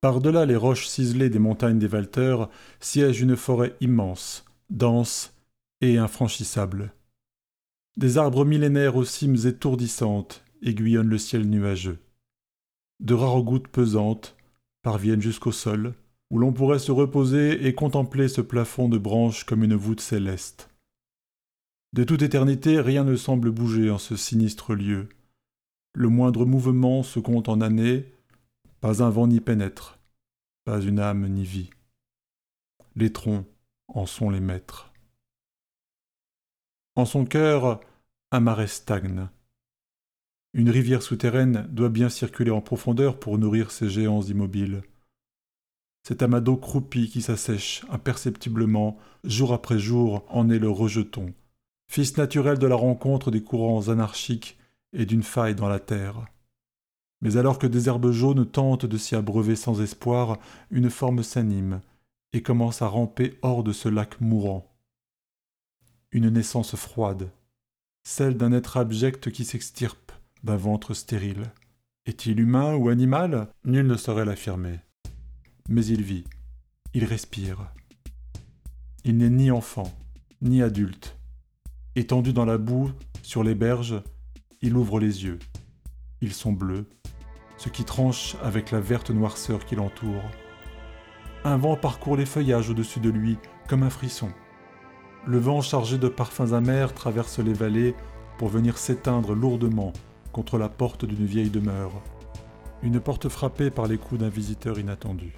Par-delà les roches ciselées des montagnes des Valteurs siège une forêt immense, dense et infranchissable. Des arbres millénaires aux cimes étourdissantes aiguillonnent le ciel nuageux. De rares gouttes pesantes parviennent jusqu'au sol, où l'on pourrait se reposer et contempler ce plafond de branches comme une voûte céleste. De toute éternité, rien ne semble bouger en ce sinistre lieu. Le moindre mouvement se compte en années, pas un vent n'y pénètre, pas une âme n'y vit. Les troncs en sont les maîtres. En son cœur, un marais stagne. Une rivière souterraine doit bien circuler en profondeur pour nourrir ces géants immobiles. Cet amas croupi qui s'assèche imperceptiblement, jour après jour, en est le rejeton, fils naturel de la rencontre des courants anarchiques et d'une faille dans la terre. Mais alors que des herbes jaunes tentent de s'y abreuver sans espoir, une forme s'anime et commence à ramper hors de ce lac mourant une naissance froide, celle d'un être abject qui s'extirpe d'un ventre stérile. Est-il humain ou animal? Nul ne saurait l'affirmer. Mais il vit, il respire. Il n'est ni enfant, ni adulte. Étendu dans la boue, sur les berges, il ouvre les yeux. Ils sont bleus, ce qui tranche avec la verte noirceur qui l'entoure. Un vent parcourt les feuillages au-dessus de lui comme un frisson. Le vent chargé de parfums amers traverse les vallées pour venir s'éteindre lourdement contre la porte d'une vieille demeure. Une porte frappée par les coups d'un visiteur inattendu.